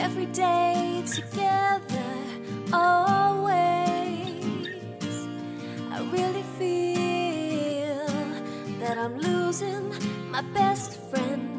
every day together, always. I really feel that I'm losing my best friend.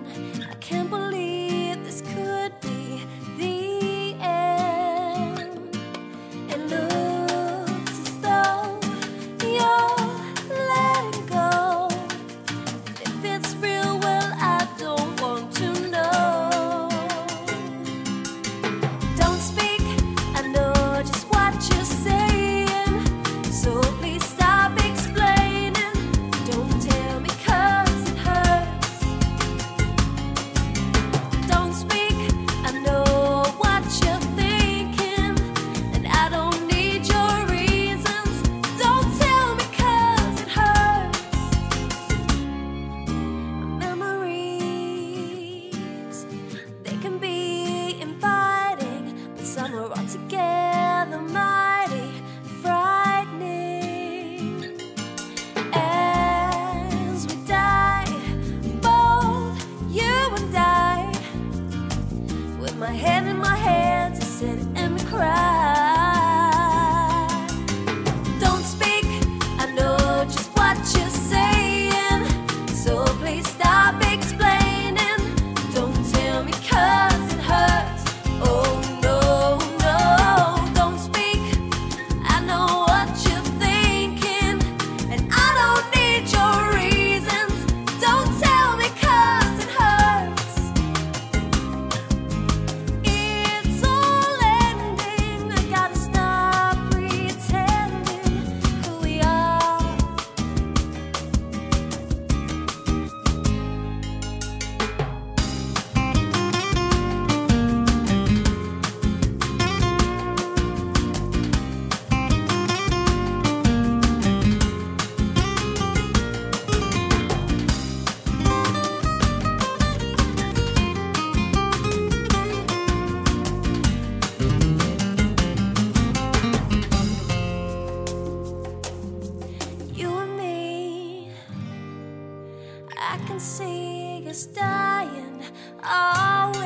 saying, oh.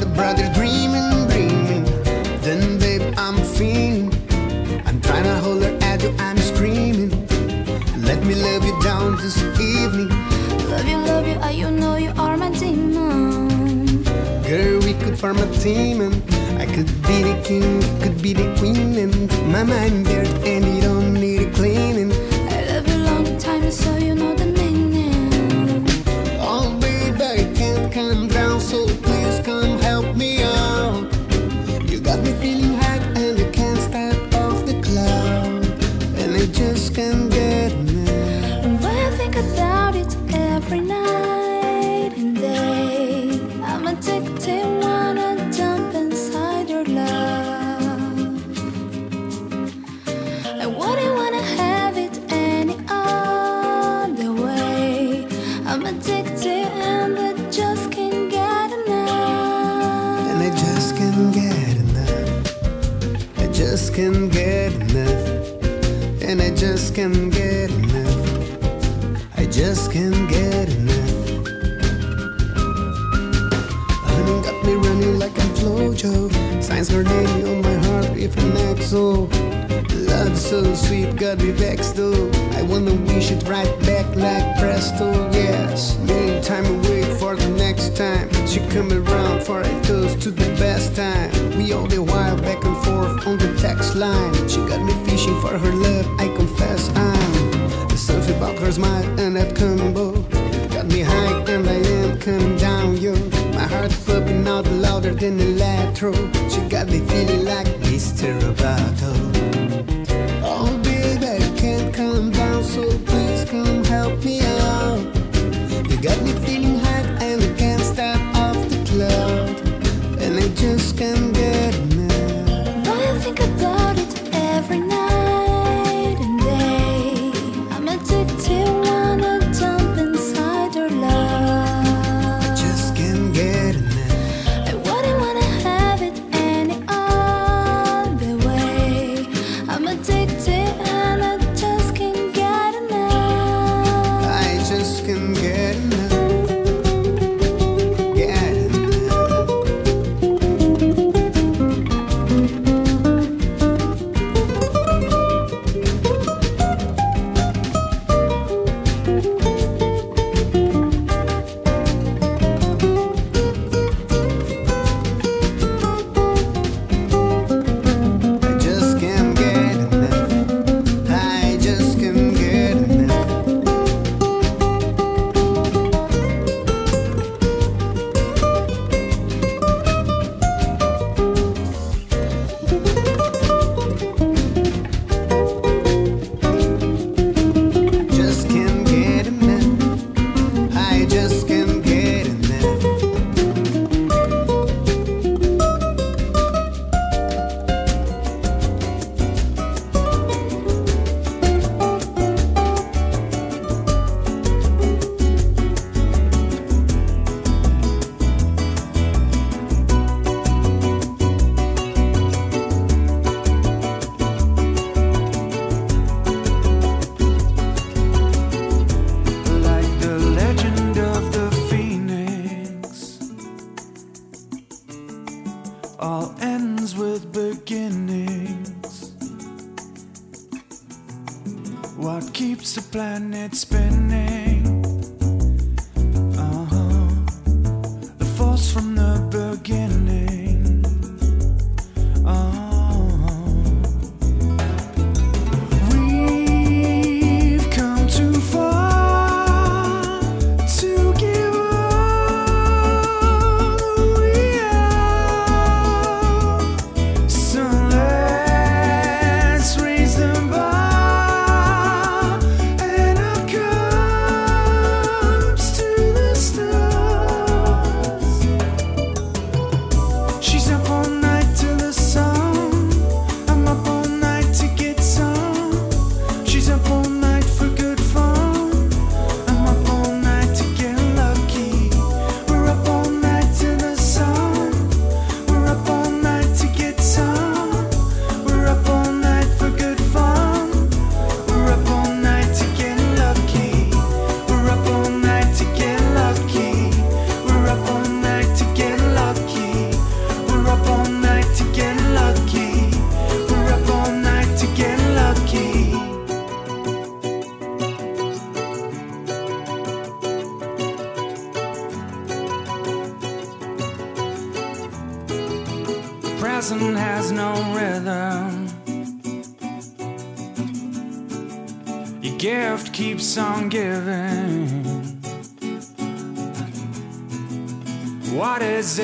The brother dreaming, dreaming. Then, babe, I'm fiend. I'm trying to hold her at you, I'm screaming. Let me love you down this evening. Love you, love you, I, you know you are my demon. Girl, we could form a team, and I could be the king, could be the queen, and my mind there, and it don't need. Feeling hot, and I can't step off the cloud, and I just can't just can't get enough. I just can't get enough. Honey got me running like I'm Flojo. Signs her name on my heart with an exo. Love so sweet, got me vexed though. I wanna wish it right back like presto. Yes, meantime I wait for the next time. She come around for a toast to the best time. We all the while back and forth on the text line. She got me fishing for her love. I. About her smile and that combo. Got me high and I am coming down, yo. My heart pumping out louder than the electro. She got me feeling like Mr. Roboto.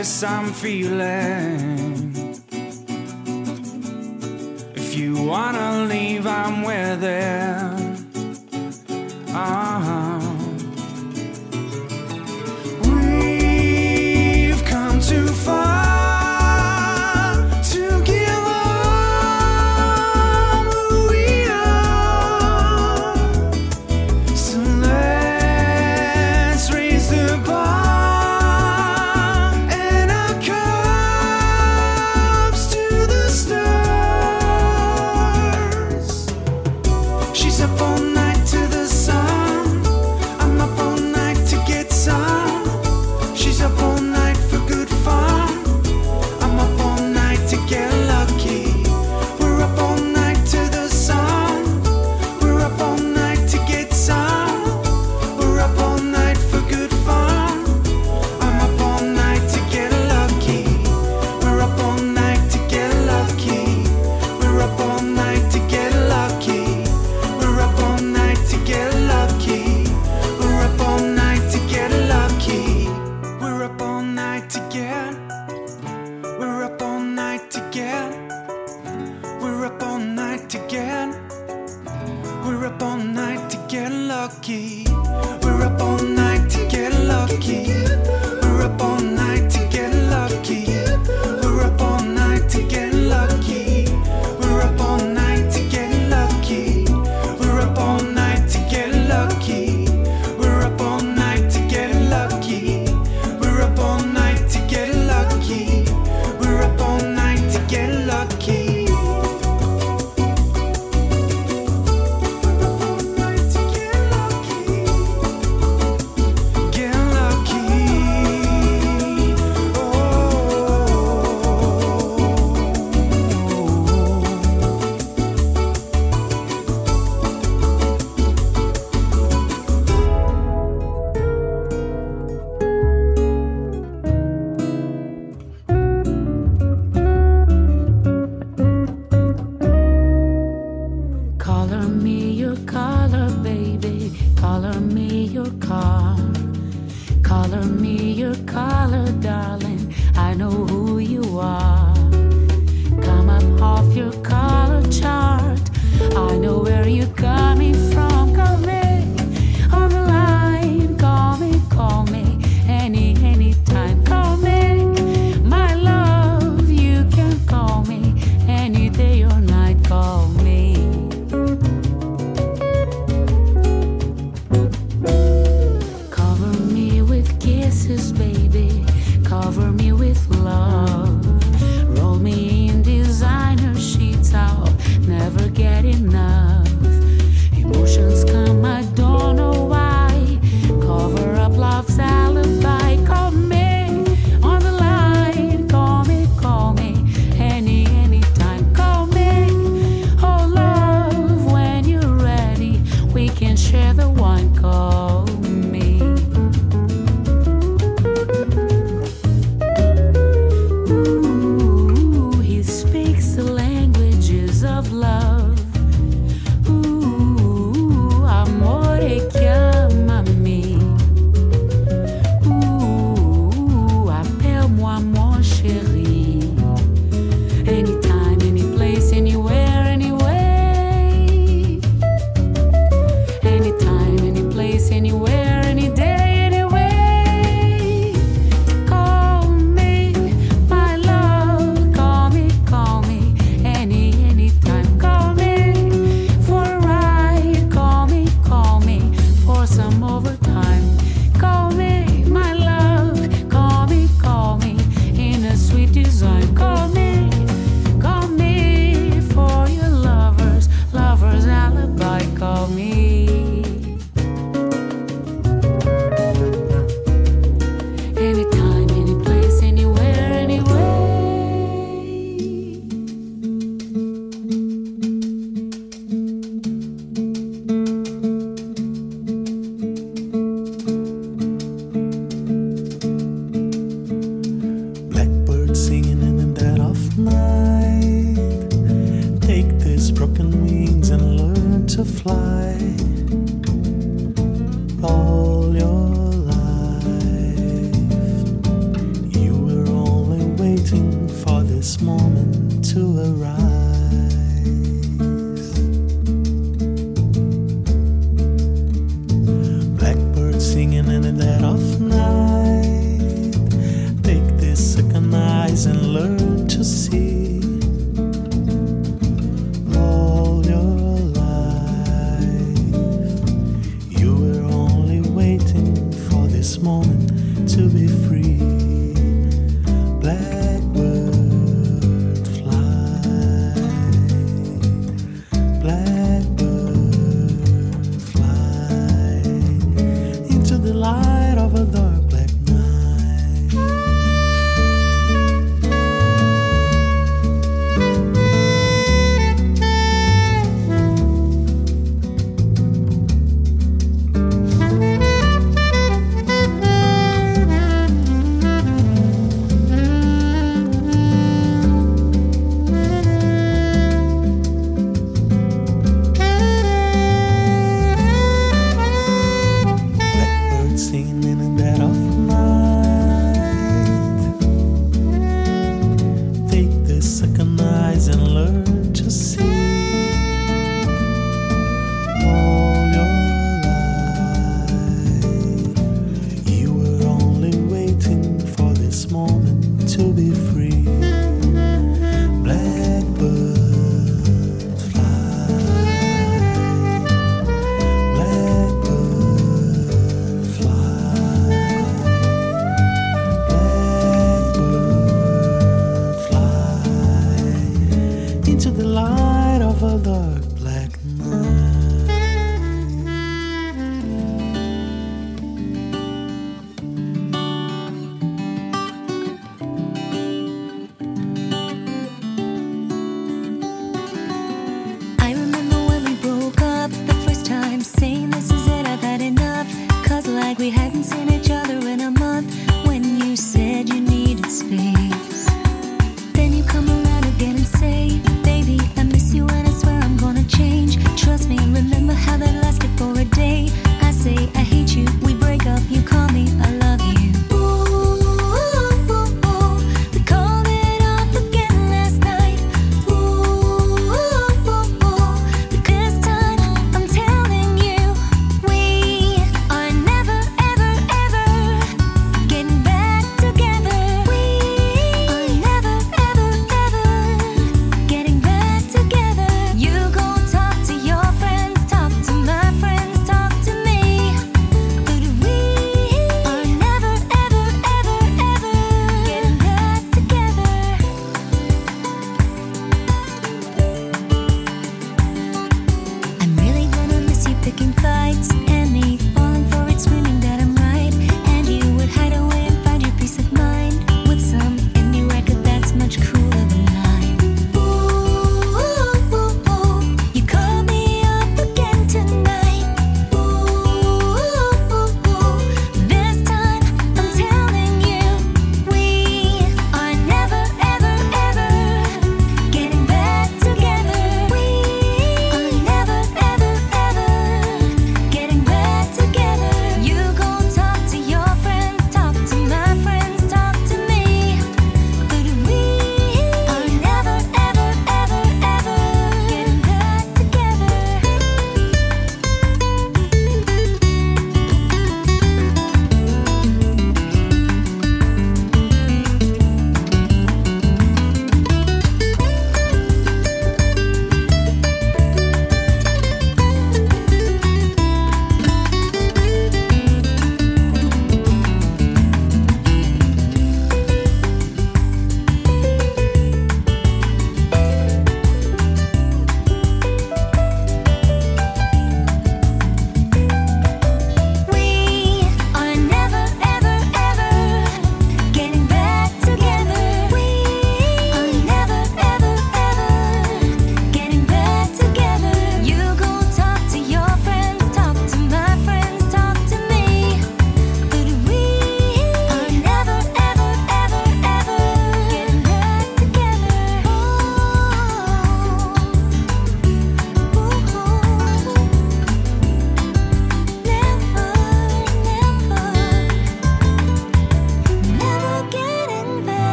This I'm feeling?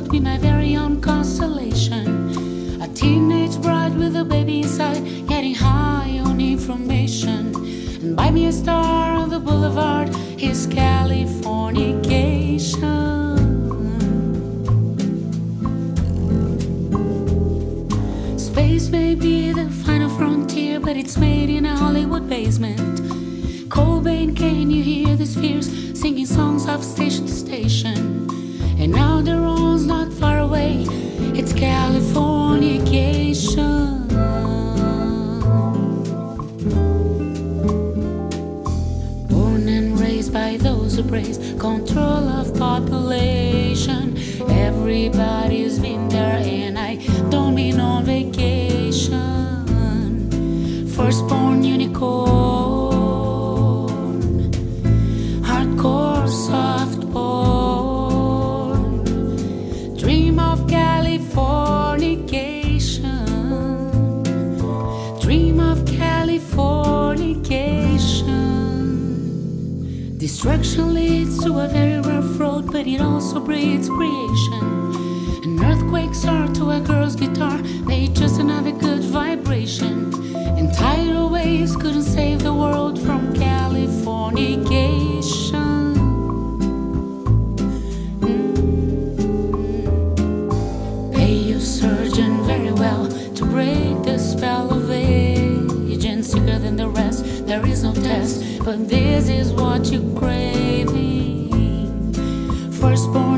World, be my very own constellation. A teenage bride with a baby inside, getting high on information. And buy me a star on the boulevard, is Californication. Space may be the final frontier, but it's made in a Hollywood basement. Cobain, can you hear the spheres singing songs of station to station? And Alderaan's Californication. Born and raised by those who praise control of population. Everybody's been there, and I don't mean on vacation. Firstborn unicorn, Destruction leads to a very rough road, but it also breeds creation. And earthquakes are to a girl's guitar, they just another good vibration. And tidal waves couldn't save the world from Californication. Mm-hmm. Pay your surgeon very well to break the spell of aging sicker than the rest. There is no test, but this is what craving. Firstborn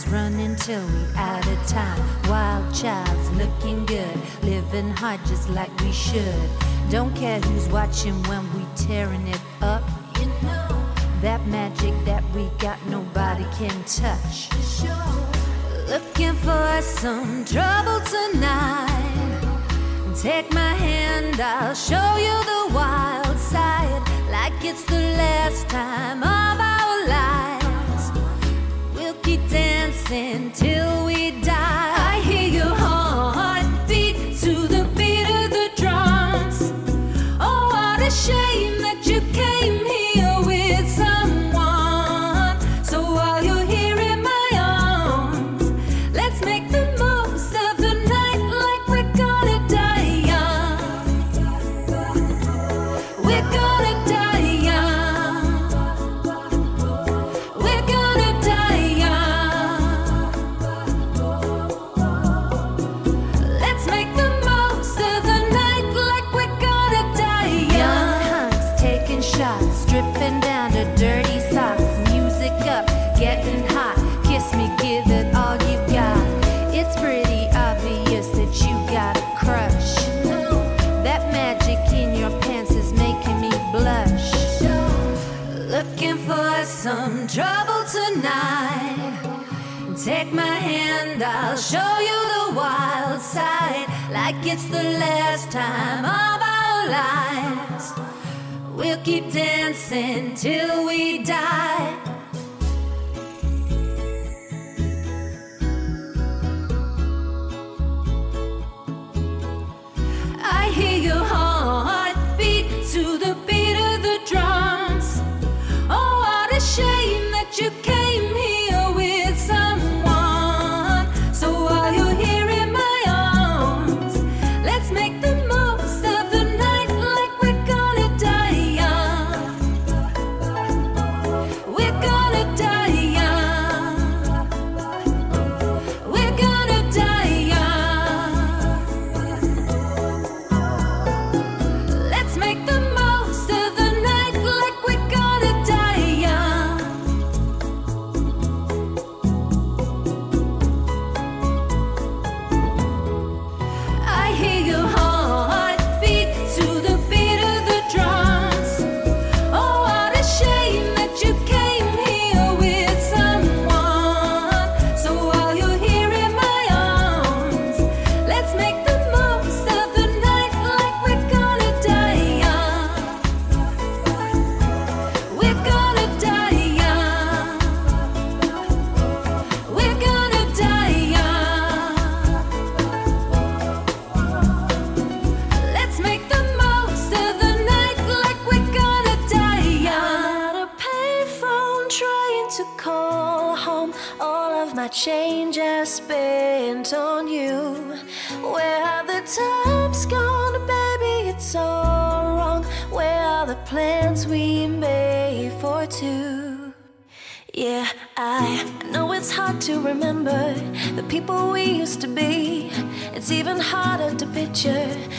Let's run until we out of time. Wild child's looking good, living hard just like we should. Don't care who's watching when we tearing it up. You know that magic that we got, nobody can touch. Looking for some trouble tonight. Take my hand, I'll show you the wild side, like it's the last time of our life keep dancing till we die. take my hand, I'll show you the wild side, like it's the last time of our lives. We'll keep dancing till we die.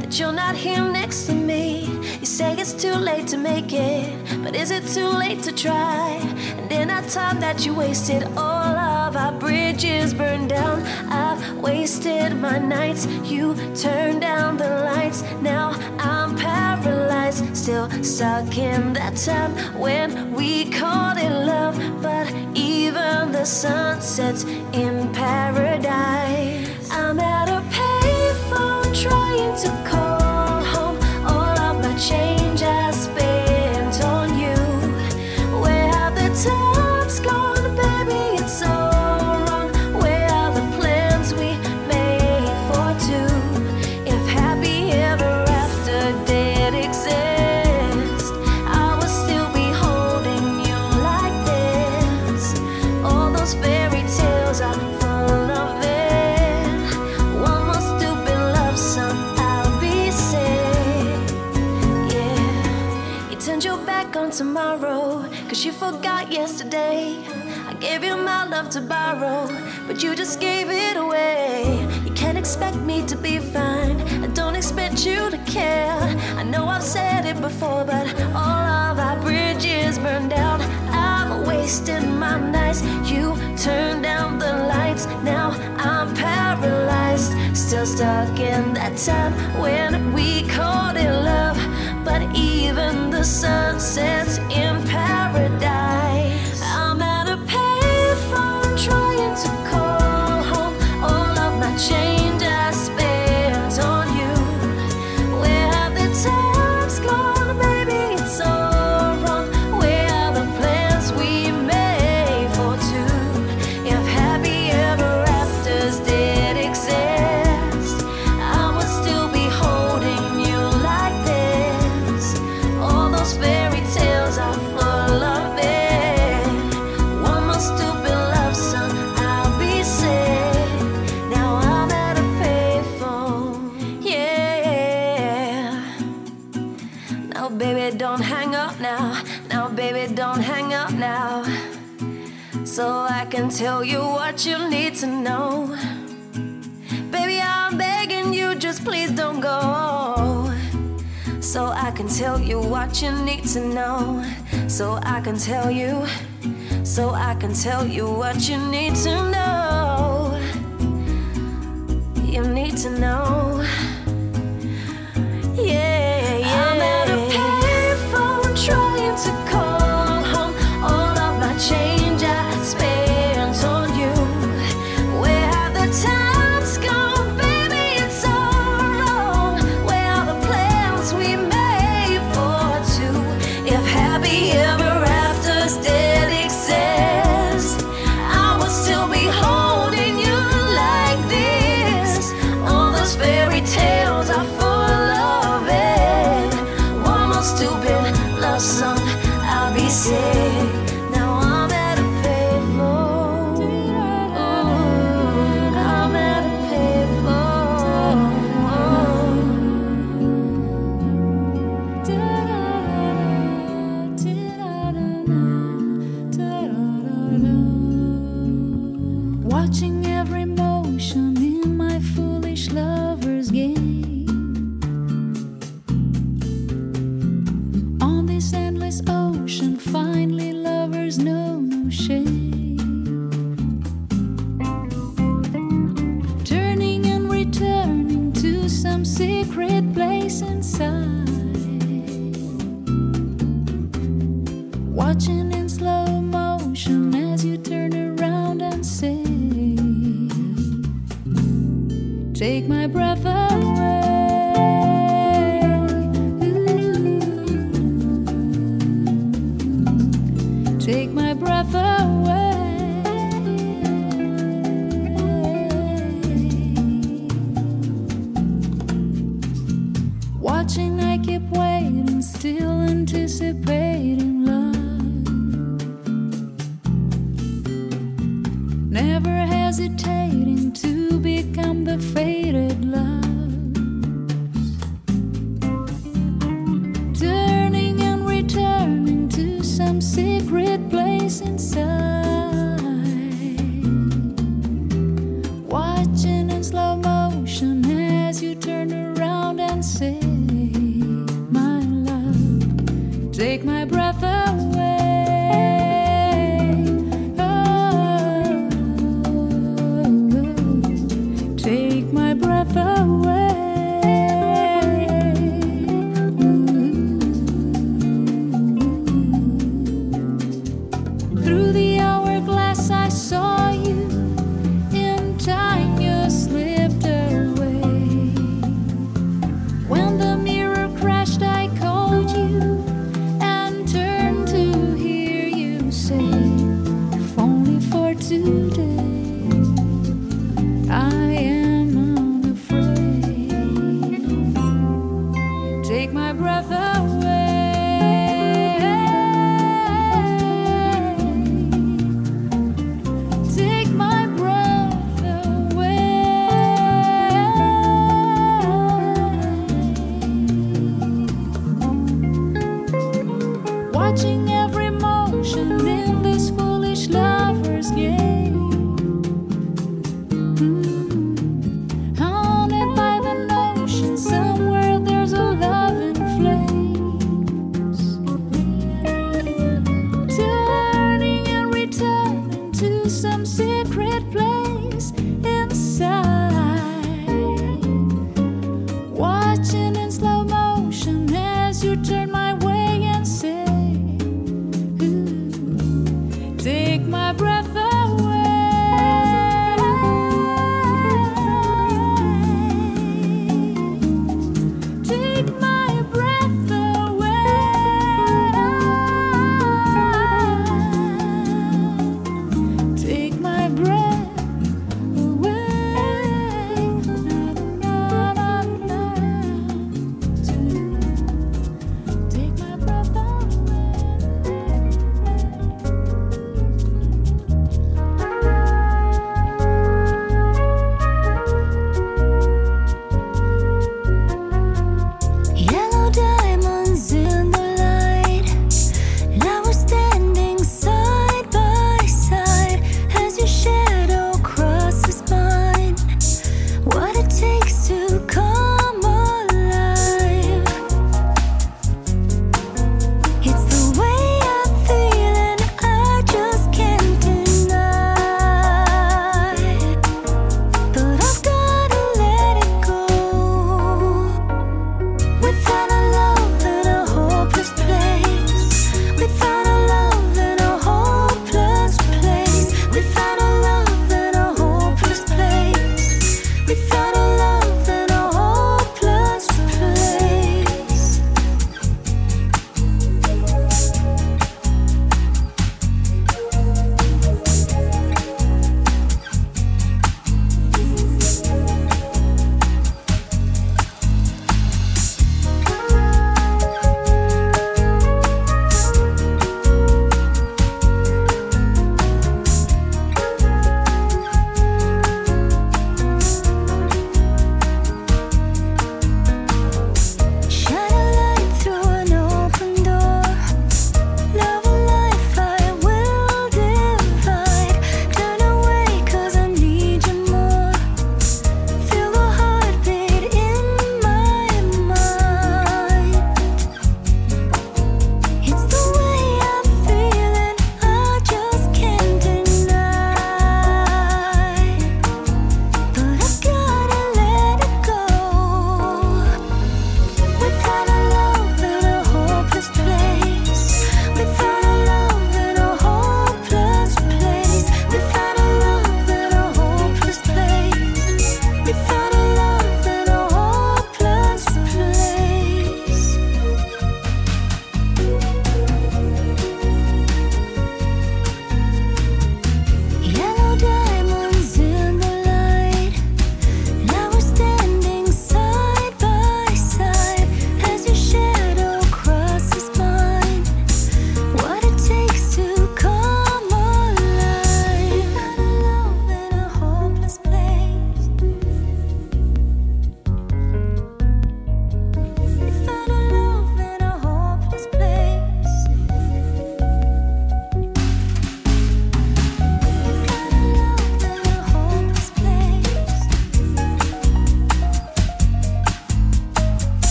that you're not here next to me. You say it's too late to make it, but is it too late to try? And in that time that you wasted, all of our bridges burned down. I've wasted my nights. You turned down the lights. Now I'm paralyzed, still stuck in that time when we called it love. But even the sun sets in paradise. yesterday. I gave you my love to borrow, but you just gave it away. You can't expect me to be fine. I don't expect you to care. I know I've said it before, but all of our bridges burned down. I'm wasting my nights. You turned down the lights. Now I'm paralyzed. Still stuck in that time when we called it love. But even the sun sets tell you what you need to know. Baby, I'm begging you, just please don't go. So I can tell you what you need to know. So I can tell you, so I can tell you what you need to know. You need to know. Yeah, yeah.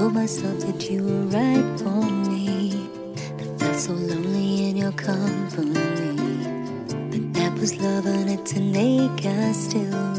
told myself that you were right for me. I felt so lonely in your company. But that was love, and it's an ache I still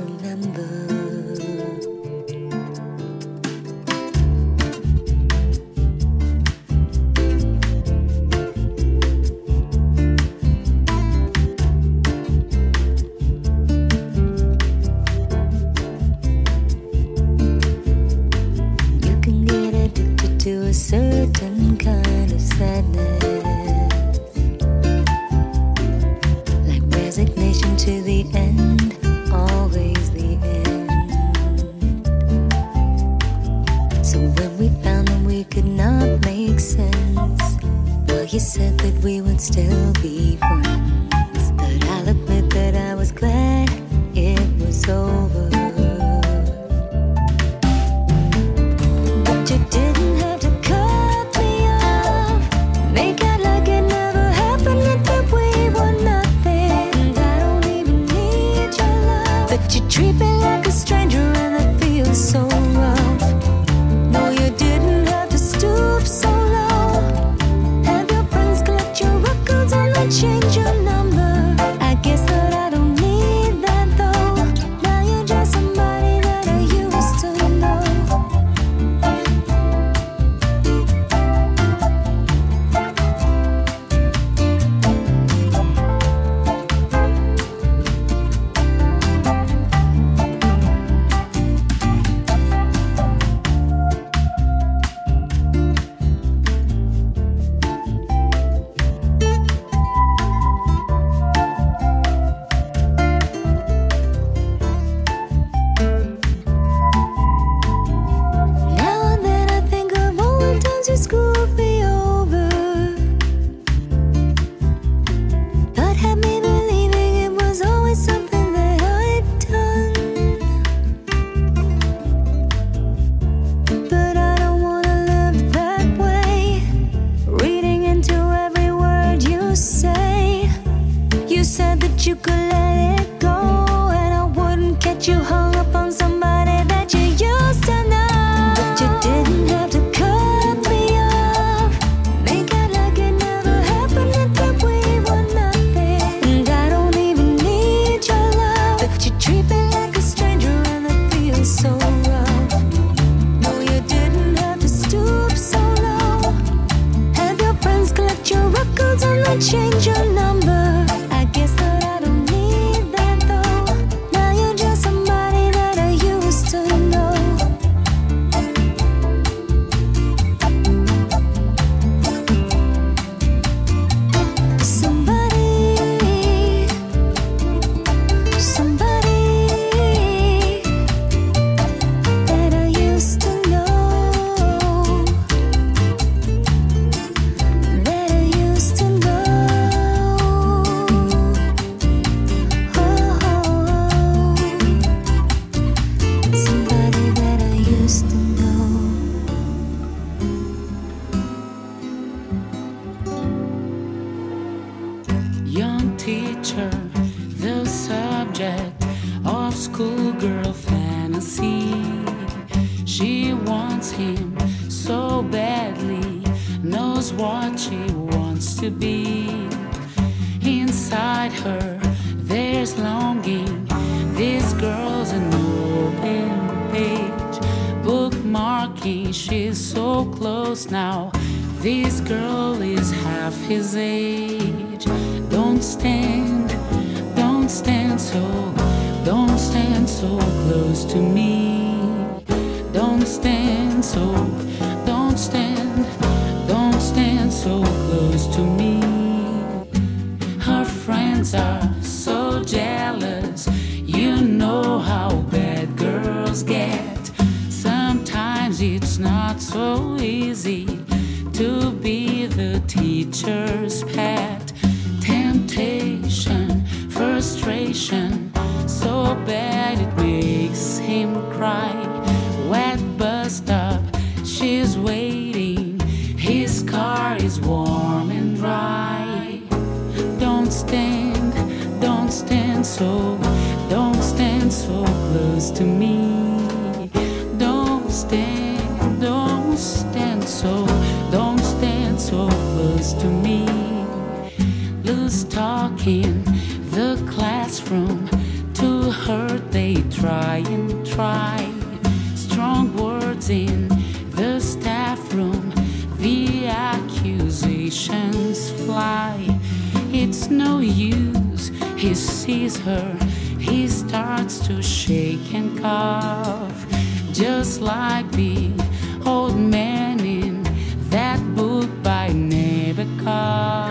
stand so, don't stand so close to me. Don't stand, don't stand so, don't stand so close to me. Lose talk in the classroom, to hurt they try and try. Strong words in the staff room, the accusations fly. It's no use. He sees her. He starts to shake and cough. Just like the old man in that book by Nabokov.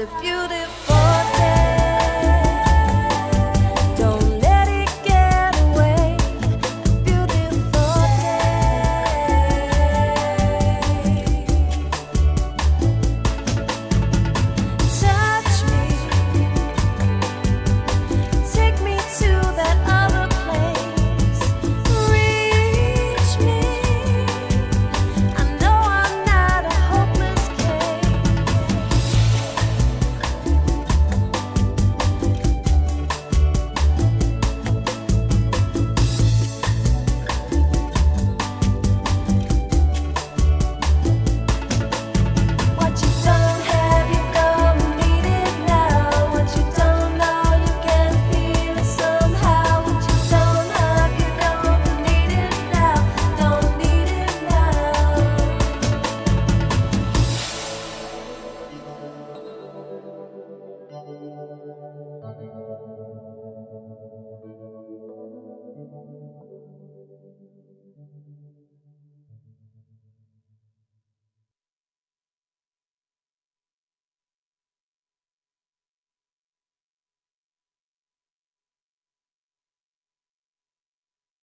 a beautiful